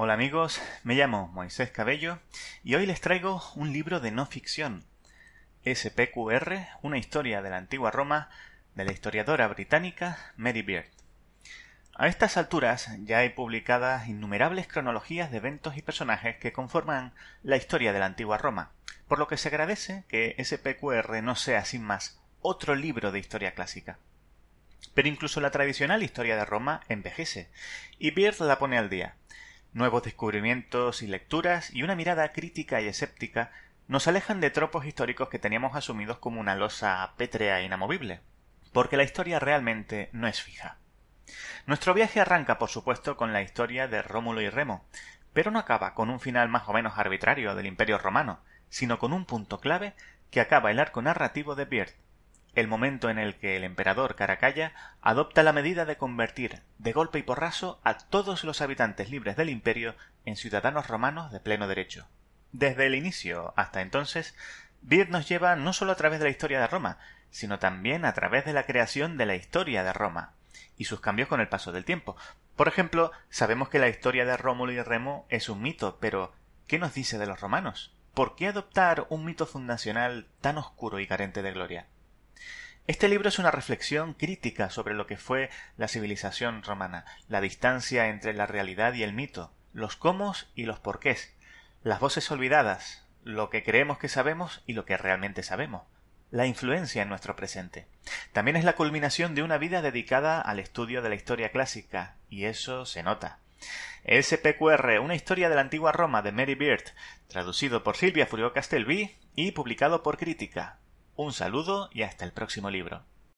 Hola amigos, me llamo Moisés Cabello y hoy les traigo un libro de no ficción, SPQR, una historia de la antigua Roma de la historiadora británica Mary Beard. A estas alturas ya hay publicadas innumerables cronologías de eventos y personajes que conforman la historia de la antigua Roma, por lo que se agradece que SPQR no sea sin más otro libro de historia clásica. Pero incluso la tradicional historia de Roma envejece, y Beard la pone al día, Nuevos descubrimientos y lecturas y una mirada crítica y escéptica nos alejan de tropos históricos que teníamos asumidos como una losa pétrea e inamovible, porque la historia realmente no es fija. Nuestro viaje arranca, por supuesto, con la historia de Rómulo y Remo, pero no acaba con un final más o menos arbitrario del Imperio romano, sino con un punto clave que acaba el arco narrativo de Beard, el momento en el que el emperador Caracalla adopta la medida de convertir de golpe y porrazo a todos los habitantes libres del imperio en ciudadanos romanos de pleno derecho. Desde el inicio hasta entonces, Beard nos lleva no solo a través de la historia de Roma, sino también a través de la creación de la historia de Roma y sus cambios con el paso del tiempo. Por ejemplo, sabemos que la historia de Rómulo y Remo es un mito, pero ¿qué nos dice de los romanos? ¿Por qué adoptar un mito fundacional tan oscuro y carente de gloria? Este libro es una reflexión crítica sobre lo que fue la civilización romana, la distancia entre la realidad y el mito, los cómo y los porqués, las voces olvidadas, lo que creemos que sabemos y lo que realmente sabemos, la influencia en nuestro presente. También es la culminación de una vida dedicada al estudio de la historia clásica, y eso se nota. SPQR, una historia de la antigua Roma de Mary Beard, traducido por Silvia Furió Castelví y publicado por Crítica. Un saludo y hasta el próximo libro.